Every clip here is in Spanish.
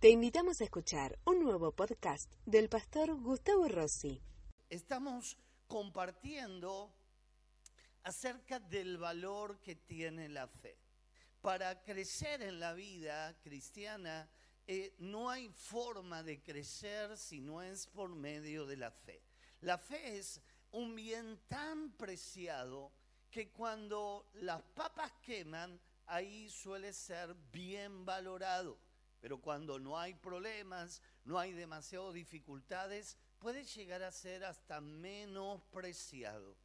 Te invitamos a escuchar un nuevo podcast del pastor Gustavo Rossi. Estamos compartiendo acerca del valor que tiene la fe. Para crecer en la vida cristiana, eh, no hay forma de crecer si no es por medio de la fe. La fe es un bien tan preciado que cuando las papas queman, ahí suele ser bien valorado. Pero cuando no hay problemas, no hay demasiadas dificultades, puede llegar a ser hasta menospreciado.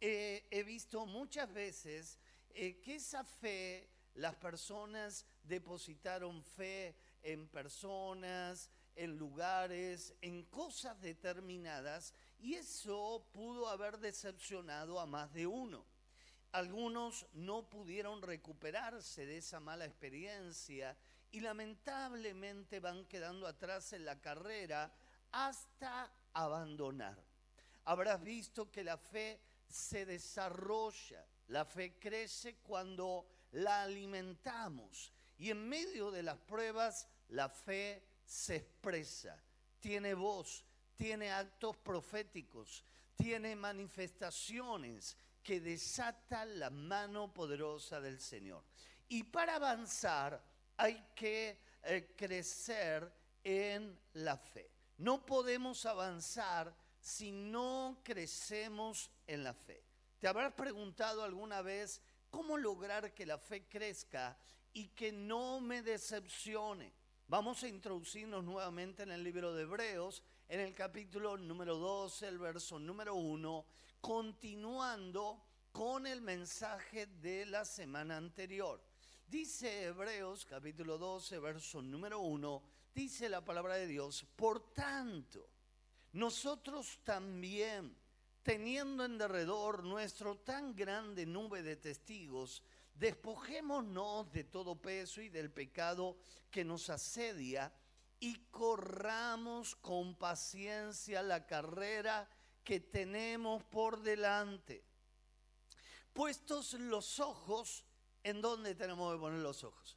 Eh, he visto muchas veces eh, que esa fe, las personas depositaron fe en personas, en lugares, en cosas determinadas, y eso pudo haber decepcionado a más de uno. Algunos no pudieron recuperarse de esa mala experiencia y lamentablemente van quedando atrás en la carrera hasta abandonar. Habrás visto que la fe se desarrolla, la fe crece cuando la alimentamos y en medio de las pruebas la fe se expresa, tiene voz, tiene actos proféticos, tiene manifestaciones que desata la mano poderosa del Señor. Y para avanzar hay que eh, crecer en la fe. No podemos avanzar si no crecemos en la fe. ¿Te habrás preguntado alguna vez cómo lograr que la fe crezca y que no me decepcione? Vamos a introducirnos nuevamente en el libro de Hebreos, en el capítulo número 12, el verso número 1, continuando con el mensaje de la semana anterior. Dice Hebreos capítulo 12, verso número 1, dice la palabra de Dios, por tanto, nosotros también, teniendo en derredor nuestro tan grande nube de testigos, despojémonos de todo peso y del pecado que nos asedia y corramos con paciencia la carrera que tenemos por delante. Puestos los ojos, ¿en dónde tenemos que poner los ojos?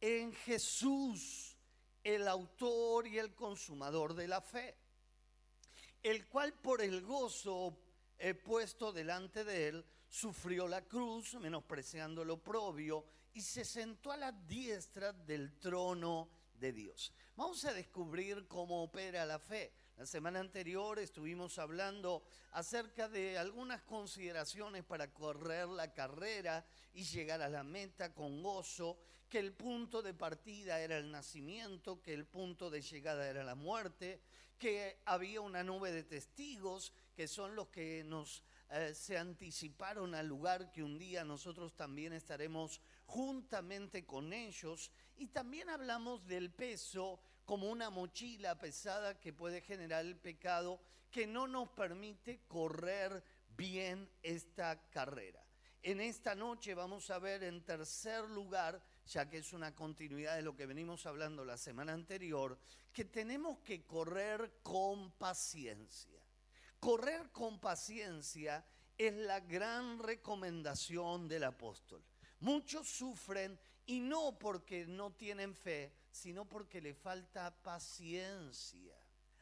En Jesús, el autor y el consumador de la fe, el cual por el gozo he puesto delante de él, sufrió la cruz, menospreciando lo propio, y se sentó a la diestra del trono de Dios. Vamos a descubrir cómo opera la fe. La semana anterior estuvimos hablando acerca de algunas consideraciones para correr la carrera y llegar a la meta con gozo, que el punto de partida era el nacimiento, que el punto de llegada era la muerte, que había una nube de testigos, que son los que nos eh, se anticiparon al lugar que un día nosotros también estaremos juntamente con ellos. Y también hablamos del peso como una mochila pesada que puede generar el pecado que no nos permite correr bien esta carrera. En esta noche vamos a ver en tercer lugar, ya que es una continuidad de lo que venimos hablando la semana anterior, que tenemos que correr con paciencia. Correr con paciencia es la gran recomendación del apóstol. Muchos sufren y no porque no tienen fe, sino porque le falta paciencia.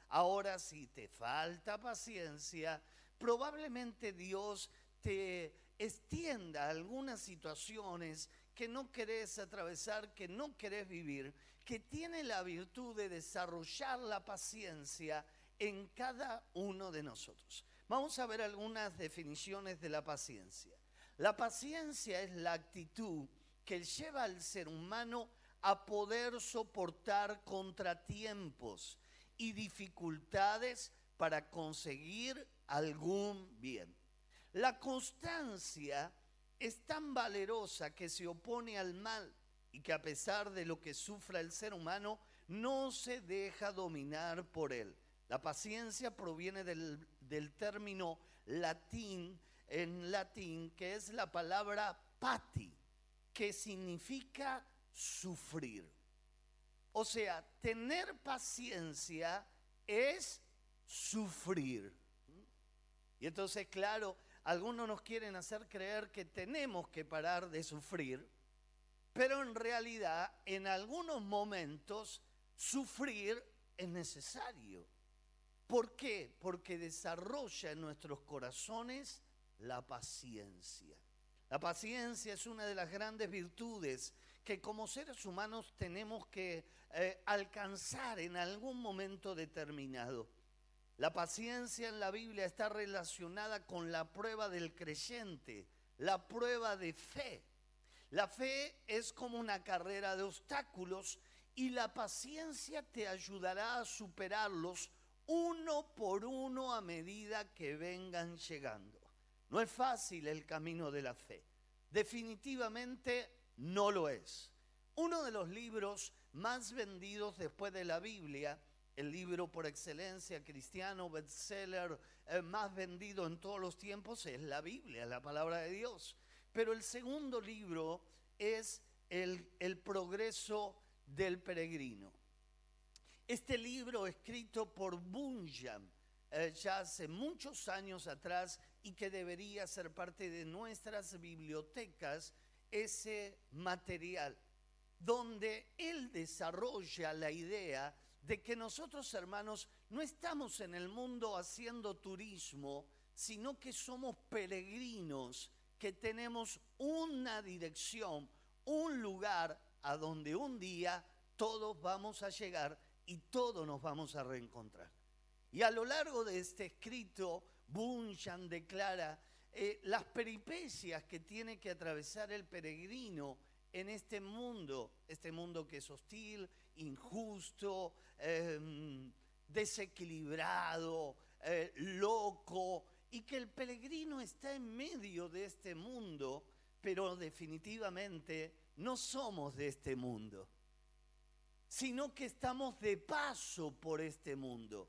Ahora, si te falta paciencia, probablemente Dios te extienda algunas situaciones que no querés atravesar, que no querés vivir, que tiene la virtud de desarrollar la paciencia en cada uno de nosotros. Vamos a ver algunas definiciones de la paciencia. La paciencia es la actitud que lleva al ser humano a poder soportar contratiempos y dificultades para conseguir algún bien. La constancia es tan valerosa que se opone al mal y que a pesar de lo que sufra el ser humano, no se deja dominar por él. La paciencia proviene del, término latín, en latín, que es la palabra pati, que significa sufrir. O sea, tener paciencia es sufrir. Y entonces, claro, algunos nos quieren hacer creer que tenemos que parar de sufrir, pero en realidad en algunos momentos sufrir es necesario. ¿Por qué? Porque desarrolla en nuestros corazones la paciencia. La paciencia es una de las grandes virtudes que como seres humanos tenemos que eh, alcanzar en algún momento determinado. La paciencia en la Biblia está relacionada con la prueba del creyente, la prueba de fe. La fe es como una carrera de obstáculos y la paciencia te ayudará a superarlos uno por uno a medida que vengan llegando. No es fácil el camino de la fe. Definitivamente no lo es. Uno de los libros más vendidos después de la Biblia, el libro por excelencia cristiano, bestseller, eh, más vendido en todos los tiempos, es la Biblia, la palabra de Dios. Pero el segundo libro es el, el progreso del peregrino. Este libro escrito por Bunyan eh, ya hace muchos años atrás y que debería ser parte de nuestras bibliotecas, ese material, donde él desarrolla la idea de que nosotros hermanos no estamos en el mundo haciendo turismo, sino que somos peregrinos que tenemos una dirección, un lugar a donde un día todos vamos a llegar y todos nos vamos a reencontrar. Y a lo largo de este escrito, Bunyan declara eh, las peripecias que tiene que atravesar el peregrino en este mundo, este mundo que es hostil, injusto, em, desequilibrado, eh, loco, y que el peregrino está en medio de este mundo, pero definitivamente no somos de este mundo, sino que estamos de paso por este mundo.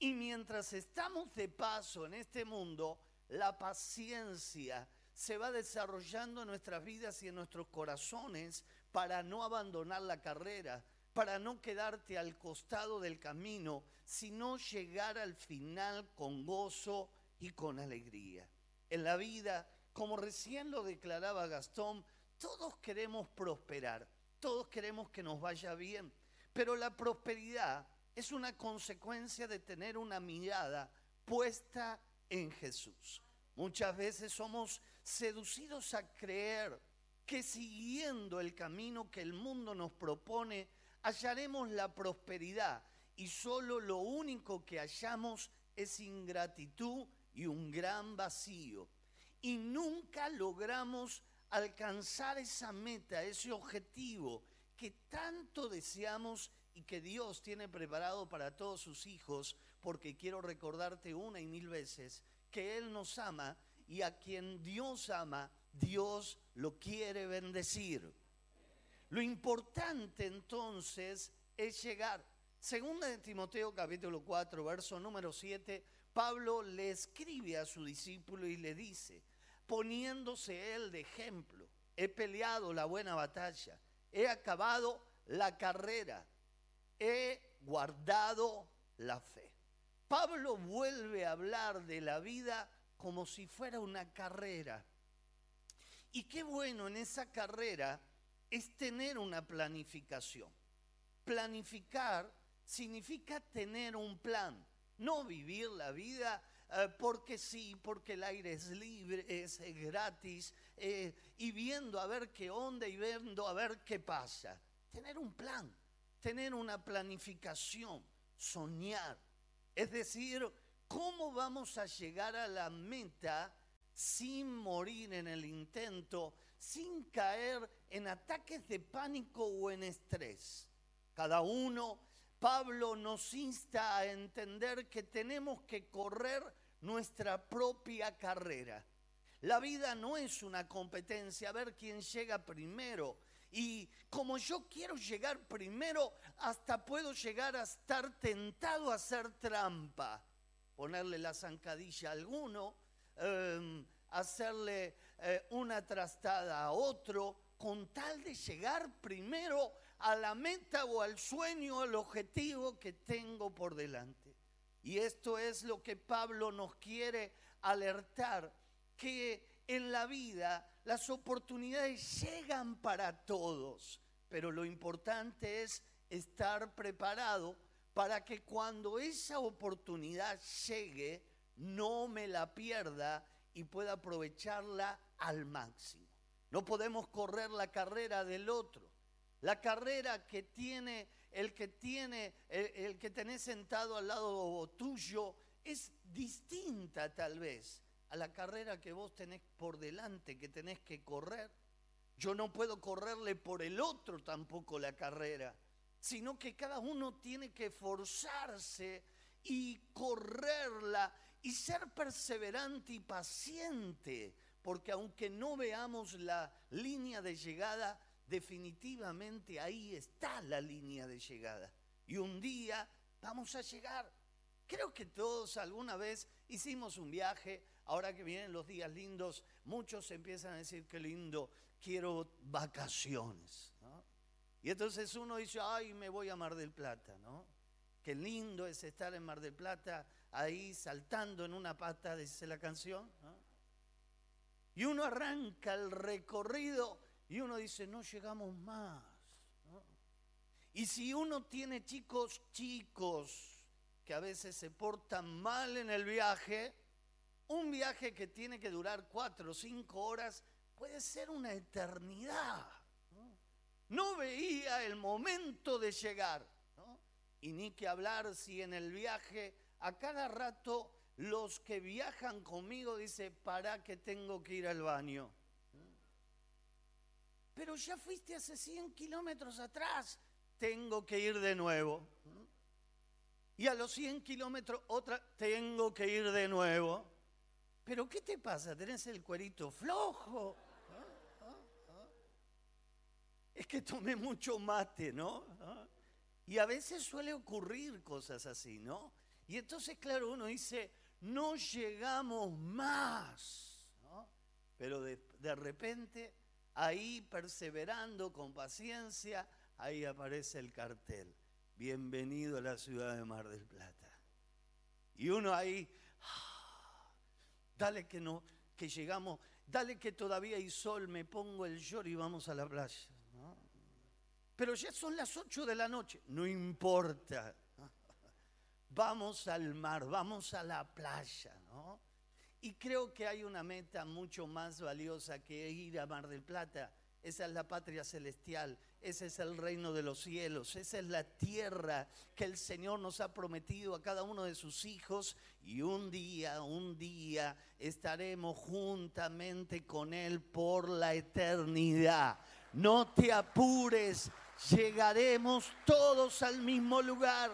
Y mientras estamos de paso en este mundo, la paciencia se va desarrollando en nuestras vidas y en nuestros corazones para no abandonar la carrera, para no quedarte al costado del camino, sino llegar al final con gozo y con alegría. En la vida, como recién lo declaraba Gastón, todos queremos prosperar, todos queremos que nos vaya bien, pero la prosperidad es una consecuencia de tener una mirada puesta en Jesús. Muchas veces somos seducidos a creer que siguiendo el camino que el mundo nos propone, hallaremos la prosperidad y solo lo único que hallamos es ingratitud y un gran vacío. Y nunca logramos alcanzar esa meta, ese objetivo que tanto deseamos y que Dios tiene preparado para todos sus hijos, porque quiero recordarte una y mil veces que Él nos ama y a quien Dios ama, Dios lo quiere bendecir. Lo importante entonces es llegar. Segunda de Timoteo capítulo 4, verso número 7, Pablo le escribe a su discípulo y le dice, poniéndose él de ejemplo, he peleado la buena batalla, he acabado la carrera, he guardado la fe. Pablo vuelve a hablar de la vida como si fuera una carrera. Y qué bueno en esa carrera es tener una planificación. Planificar significa tener un plan, no vivir la vida eh, porque sí, porque el aire es libre, es, gratis, eh, y viendo a ver qué onda y viendo a ver qué pasa. Tener un plan, tener una planificación, soñar. Es decir, ¿cómo vamos a llegar a la meta sin morir en el intento, sin caer en ataques de pánico o en estrés? Cada uno, Pablo nos insta a entender que tenemos que correr nuestra propia carrera. La vida no es una competencia, a ver quién llega primero. Y como yo quiero llegar primero, hasta puedo llegar a estar tentado a hacer trampa. Ponerle la zancadilla a alguno, em, hacerle eh, una trastada a otro, con tal de llegar primero a la meta o al sueño, al objetivo que tengo por delante. Y esto es lo que Pablo nos quiere alertar, que en la vida las oportunidades llegan para todos, pero lo importante es estar preparado para que cuando esa oportunidad llegue, no me la pierda y pueda aprovecharla al máximo. No podemos correr la carrera del otro. La carrera que tiene el que tiene, el, que tenés sentado al lado tuyo es distinta tal vez a la carrera que vos tenés por delante, que tenés que correr. Yo no puedo correrle por el otro tampoco la carrera, sino que cada uno tiene que forzarse y correrla y ser perseverante y paciente, porque aunque no veamos la línea de llegada, definitivamente ahí está la línea de llegada. Y un día vamos a llegar. Creo que todos alguna vez hicimos un viaje, ahora que vienen los días lindos, muchos empiezan a decir que lindo, quiero vacaciones. Y entonces uno dice, ay, me voy a Mar del Plata, ¿no? Qué lindo es estar en Mar del Plata, ahí saltando en una pata, dice la canción. Y uno arranca el recorrido y uno dice, no llegamos más. Y si uno tiene chicos chicos que a veces se portan mal en el viaje, un viaje que tiene que durar cuatro o cinco horas puede ser una eternidad. No, veía el momento de llegar. Y ni que hablar si en el viaje a cada rato los que viajan conmigo dice, para que tengo que ir al baño pero ya fuiste hace 100 kilómetros atrás, tengo que ir de nuevo. Y a los 100 kilómetros otra, tengo que ir de nuevo. Pero ¿qué te pasa? ¿Tenés el cuerito flojo? Es que tomé mucho mate, ¿no? Y a veces suele ocurrir cosas así, ¿no? Y entonces, claro, uno dice, no llegamos más. Pero de, de repente ahí perseverando con paciencia, ahí aparece el cartel. Bienvenido a la ciudad de Mar del Plata. Y uno ahí, ah, dale que no, que llegamos, dale que todavía hay sol, me pongo el short y vamos a la playa. Pero ya son las 8 de la noche, no importa. Vamos al mar, vamos a la playa, ¿no? Y creo que hay una meta mucho más valiosa que ir a Mar del Plata. Esa es la patria celestial, ese es el reino de los cielos, esa es la tierra que el Señor nos ha prometido a cada uno de sus hijos y un día, un día estaremos juntamente con Él por la eternidad. No te apures, llegaremos todos al mismo lugar.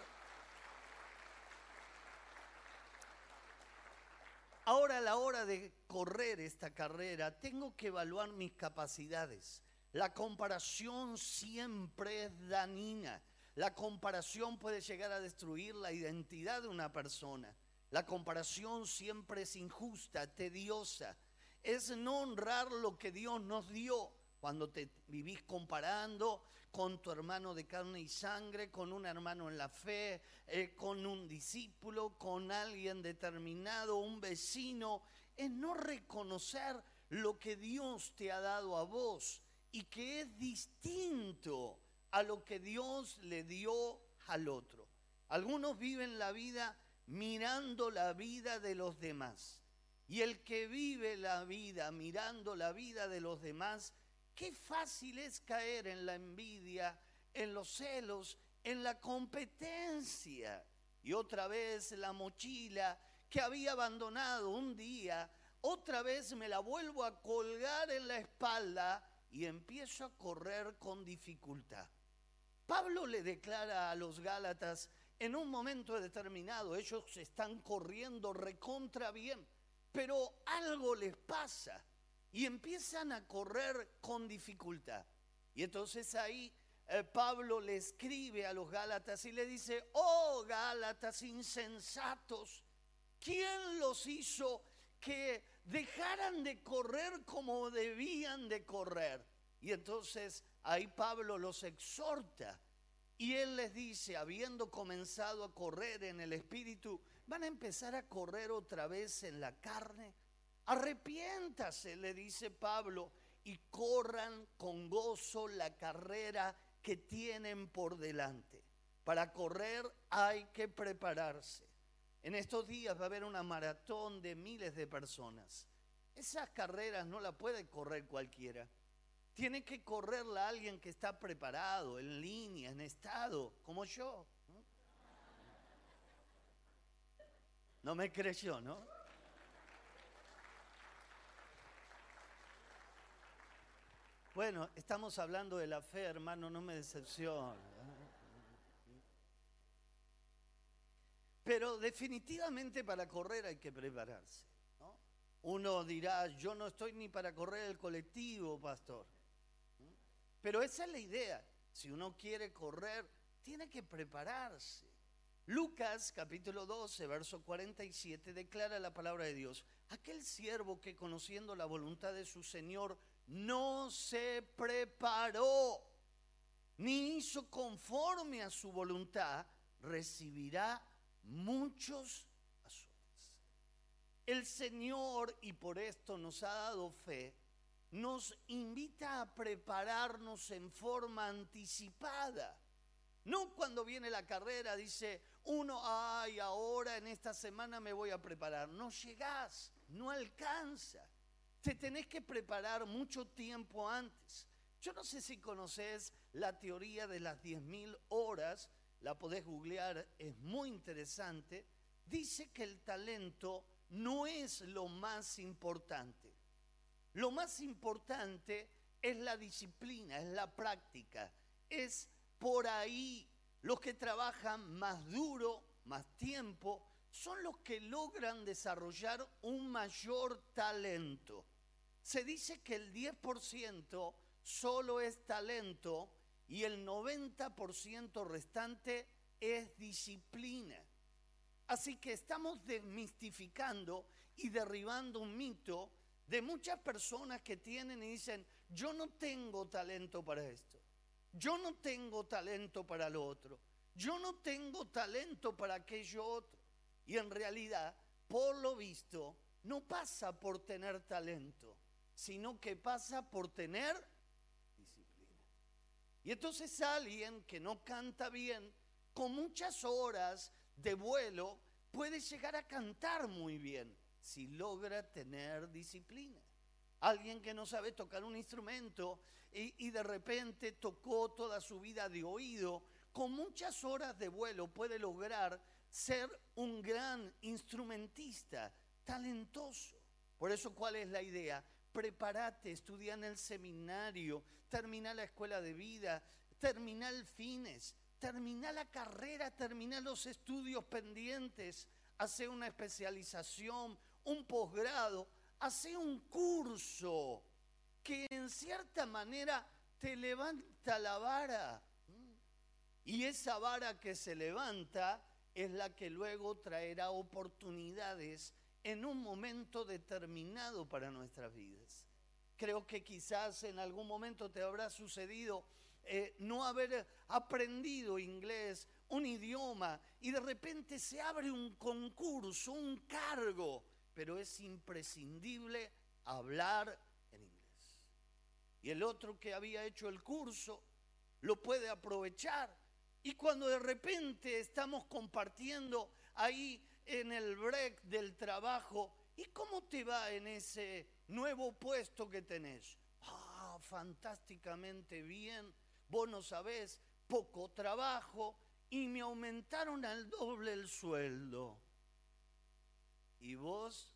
Ahora a la hora de correr esta carrera, tengo que evaluar mis capacidades. La comparación siempre es dañina. La comparación puede llegar a destruir la identidad de una persona. La comparación siempre es injusta, tediosa. Es no honrar lo que Dios nos dio cuando te vivís comparando con tu hermano de carne y sangre, con un hermano en la fe, eh, con un discípulo, con alguien determinado, un vecino, es no reconocer lo que Dios te ha dado a vos y que es distinto a lo que Dios le dio al otro. Algunos viven la vida mirando la vida de los demás. Y el que vive la vida mirando la vida de los demás Qué fácil es caer en la envidia, en los celos, en la competencia. Y otra vez la mochila que había abandonado un día, otra vez me la vuelvo a colgar en la espalda y empiezo a correr con dificultad. Pablo le declara a los Gálatas en un momento determinado, ellos están corriendo recontra bien, pero algo les pasa y empiezan a correr con dificultad. Y entonces ahí eh, Pablo le escribe a los Gálatas y le dice, oh Gálatas insensatos, ¿quién los hizo que dejaran de correr como debían de correr? Y entonces ahí Pablo los exhorta y él les dice, habiendo comenzado a correr en el Espíritu, ¿van a empezar a correr otra vez en la carne? Arrepiéntase, le dice Pablo, y corran con gozo la carrera que tienen por delante. Para correr hay que prepararse. En estos días va a haber una maratón de miles de personas. Esas carreras no la puede correr cualquiera. Tiene que correrla alguien que está preparado, en línea, en estado, como yo. No me creyó, ¿no? Bueno, estamos hablando de la fe, hermano, no me decepciona. Pero definitivamente para correr hay que prepararse. Uno dirá, yo no estoy ni para correr el colectivo, pastor. Pero esa es la idea. Si uno quiere correr, tiene que prepararse. Lucas capítulo 12, verso 47 declara la palabra de Dios. Aquel siervo que conociendo la voluntad de su Señor no se preparó ni hizo conforme a su voluntad, recibirá muchos azotes. El Señor, y por esto nos ha dado fe, nos invita a prepararnos en forma anticipada. No cuando viene la carrera dice uno, ay, ahora en esta semana me voy a preparar. No llegás, no alcanza. Te tenés que preparar mucho tiempo antes. Yo no sé si conoces la teoría de las 10.000 horas, la podés googlear, es muy interesante. Dice que el talento no es lo más importante. Lo más importante es la disciplina, es la práctica, es por ahí los que trabajan más duro, más tiempo, son los que logran desarrollar un mayor talento. Se dice que el 10% solo es talento y el 90% restante es disciplina. Así que estamos desmistificando y derribando un mito de muchas personas que tienen y dicen, yo no tengo talento para esto, yo no tengo talento para lo otro, yo no tengo talento para aquello otro. Y en realidad, por lo visto, no pasa por tener talento, sino que pasa por tener. Y entonces alguien que no canta bien, con muchas horas de vuelo, puede llegar a cantar muy bien si logra tener disciplina. Alguien que no sabe tocar un instrumento y, de repente tocó toda su vida de oído, con muchas horas de vuelo puede lograr ser un gran instrumentista, talentoso. Por eso, ¿cuál es la idea? Prepárate, estudia en el seminario, termina la escuela de vida, termina el fines, termina la carrera, termina los estudios pendientes, hace una especialización, un posgrado, hace un curso que en cierta manera te levanta la vara. Y esa vara que se levanta es la que luego traerá oportunidades en un momento determinado para nuestras vidas. Creo que quizás en algún momento te habrá sucedido eh, no haber aprendido inglés, un idioma, y de repente se abre un concurso, un cargo pero es imprescindible hablar en inglés. Y el otro que había hecho el curso lo puede aprovechar. Y cuando de repente estamos compartiendo ahí en el break del trabajo, ¿y cómo te va en ese nuevo puesto que tenés? Ah, fantásticamente bien, vos no sabés, poco trabajo y me aumentaron al doble el sueldo y vos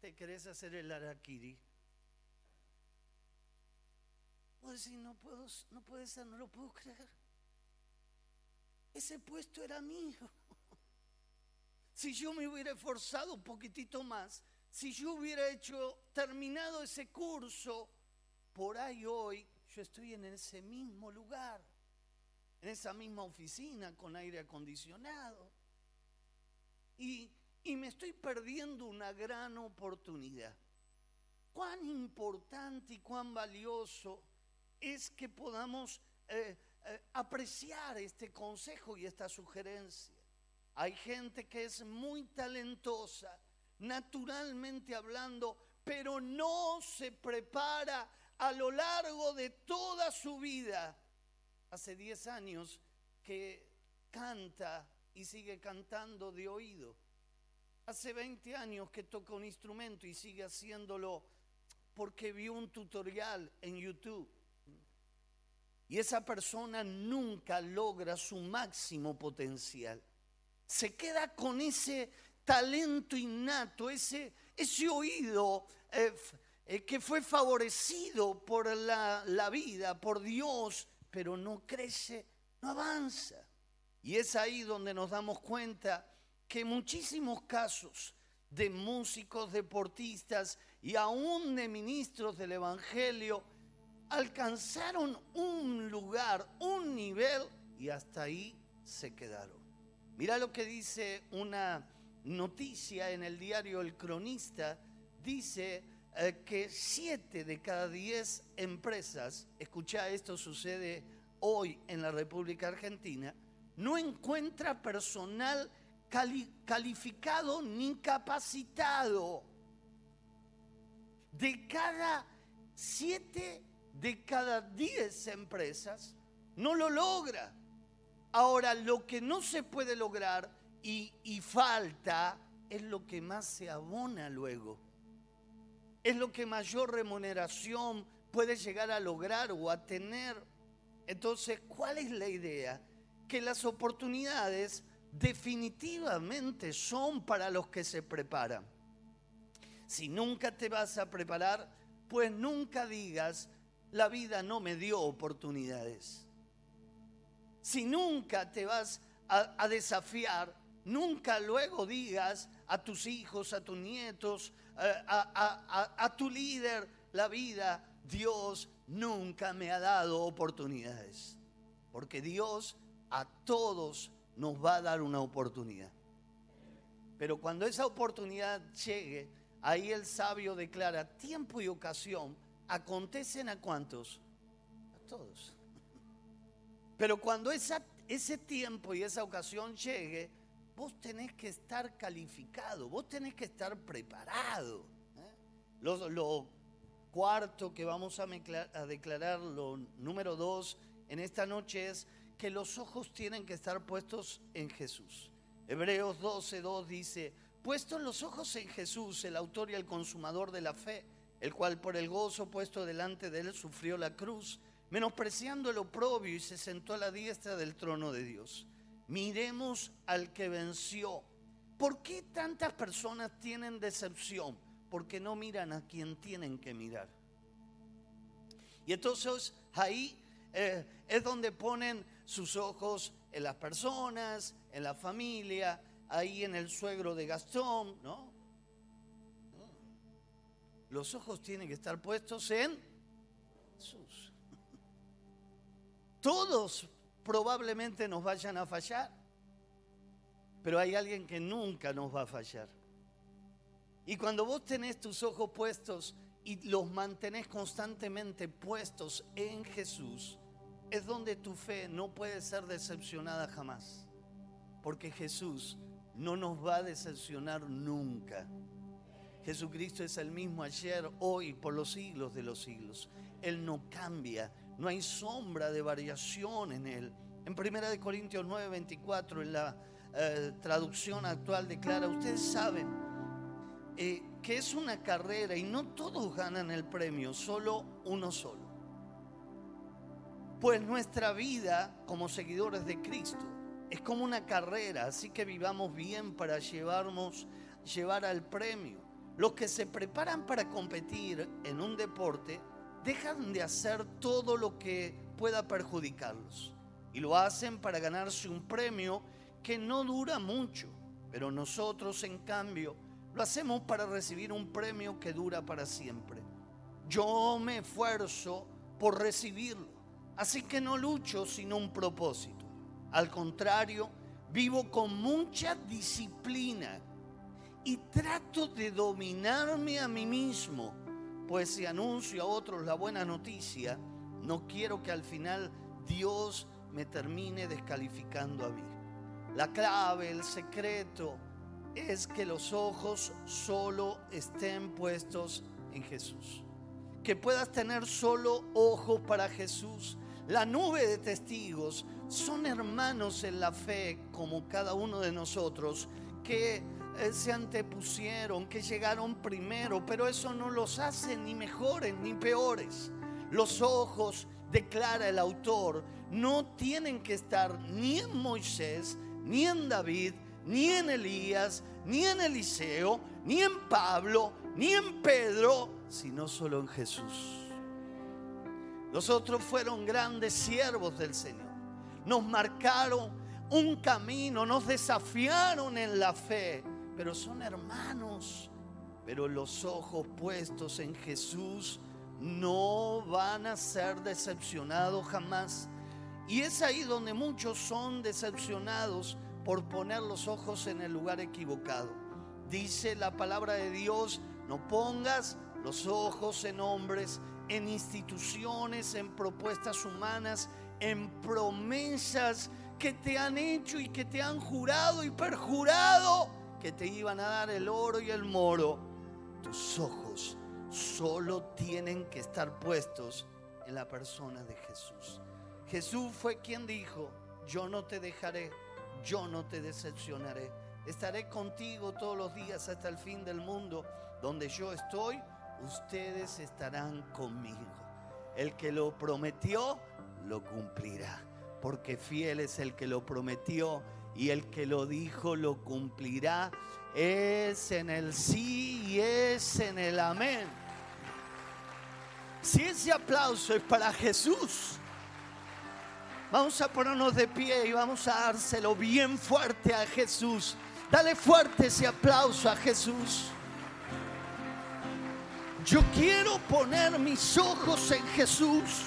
te querés hacer el araquiri. Vos decís, no, puedo, no puede ser, no lo puedo creer. Ese puesto era mío. Si yo me hubiera esforzado un poquitito más, si yo hubiera hecho, terminado ese curso, por ahí hoy yo estoy en ese mismo lugar, en esa misma oficina con aire acondicionado. Y me estoy perdiendo una gran oportunidad. Cuán importante y cuán valioso es que podamos eh, eh, apreciar este consejo y esta sugerencia. Hay gente que es muy talentosa, naturalmente hablando, pero no se prepara a lo largo de toda su vida hace 10 años que canta y sigue cantando de oído. Hace 20 años que toca un instrumento y sigue haciéndolo porque vio un tutorial en YouTube. Y esa persona nunca logra su máximo potencial. Se queda con ese talento innato, ese, ese oído eh, eh, que fue favorecido por la, la vida, por Dios, pero no crece, no avanza. Y es ahí donde nos damos cuenta que muchísimos casos de músicos, deportistas y aún de ministros del Evangelio alcanzaron un lugar, un nivel y hasta ahí se quedaron. Mira lo que dice una noticia en el diario El Cronista, dice eh, que siete de cada diez empresas, escucha esto sucede hoy en la República Argentina, no encuentra personal calificado ni capacitado. De cada siete de cada diez empresas no lo logra. Ahora, lo que no se puede lograr y, falta es lo que más se abona luego. Es lo que mayor remuneración puede llegar a lograr o a tener. Entonces, ¿cuál es la idea? Que las oportunidades definitivamente son para los que se preparan. Si nunca te vas a preparar, pues nunca digas, la vida no me dio oportunidades. Si nunca te vas a, desafiar, nunca luego digas a tus hijos, a tus nietos, eh, a, a tu líder, la vida, Dios nunca me ha dado oportunidades. Porque Dios a todos nos va a dar una oportunidad. Pero cuando esa oportunidad llegue, ahí el sabio declara, tiempo y ocasión acontecen a cuántos? A todos. Pero cuando esa, ese tiempo y esa ocasión llegue, vos tenés que estar calificado, vos tenés que estar preparado. ¿eh? Lo, cuarto que vamos a, a declarar, lo número dos en esta noche es que los ojos tienen que estar puestos en Jesús. Hebreos 12.2 dice, puestos los ojos en Jesús, el autor y el consumador de la fe, el cual por el gozo puesto delante de él sufrió la cruz, menospreciando el oprobio y se sentó a la diestra del trono de Dios. Miremos al que venció. ¿Por qué tantas personas tienen decepción? Porque no miran a quien tienen que mirar. Y entonces ahí eh, es donde ponen sus ojos en las personas, en la familia, ahí en el suegro de Gastón, ¿no? Los ojos tienen que estar puestos en Jesús. Todos probablemente nos vayan a fallar, pero hay alguien que nunca nos va a fallar. Y cuando vos tenés tus ojos puestos y los mantenés constantemente puestos en Jesús, es donde tu fe no puede ser decepcionada jamás. Porque Jesús no nos va a decepcionar nunca. Jesucristo es el mismo ayer, hoy, por los siglos de los siglos. Él no cambia, no hay sombra de variación en Él. En 1 Corintios 9, 24, en la eh, traducción actual declara, ustedes saben eh, que es una carrera y no todos ganan el premio, solo uno solo. Pues nuestra vida como seguidores de Cristo es como una carrera, así que vivamos bien para llevarnos, llevar al premio. Los que se preparan para competir en un deporte dejan de hacer todo lo que pueda perjudicarlos y lo hacen para ganarse un premio que no dura mucho, pero nosotros en cambio lo hacemos para recibir un premio que dura para siempre. Yo me esfuerzo por recibirlo Así que no lucho sino un propósito. Al contrario, vivo con mucha disciplina y trato de dominarme a mí mismo, pues si anuncio a otros la buena noticia, no quiero que al final Dios me termine descalificando a mí. La clave, el secreto, es que los ojos solo estén puestos en Jesús. Que puedas tener solo ojos para Jesús la nube de testigos, son hermanos en la fe como cada uno de nosotros que se antepusieron, que llegaron primero, pero eso no los hace ni mejores ni peores. Los ojos, declara el autor, no tienen que estar ni en Moisés, ni en David, ni en Elías, ni en Eliseo, ni en Pablo, ni en Pedro, sino solo en Jesús. Los otros fueron grandes siervos del Señor. Nos marcaron un camino, nos desafiaron en la fe, pero son hermanos. Pero los ojos puestos en Jesús no van a ser decepcionados jamás. Y es ahí donde muchos son decepcionados por poner los ojos en el lugar equivocado. Dice la palabra de Dios, no pongas los ojos en hombres, en instituciones, en propuestas humanas, en promesas que te han hecho y que te han jurado y perjurado que te iban a dar el oro y el moro. Tus ojos solo tienen que estar puestos en la persona de Jesús. Jesús fue quien dijo, yo no te dejaré, yo no te decepcionaré. Estaré contigo todos los días hasta el fin del mundo. Donde yo estoy, ustedes estarán conmigo. El que lo prometió, lo cumplirá. Porque fiel es el que lo prometió y el que lo dijo, lo cumplirá. Es en el sí y es en el amén. Si ese aplauso es para Jesús, vamos a ponernos de pie y vamos a dárselo bien fuerte a Jesús. Dale fuerte ese aplauso a Jesús. Yo quiero poner mis ojos en Jesús,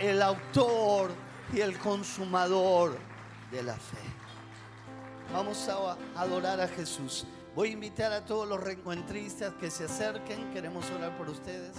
el autor y el consumador de la fe. Vamos a adorar a Jesús. Voy a invitar a todos los reencuentristas que se acerquen. Queremos orar por ustedes.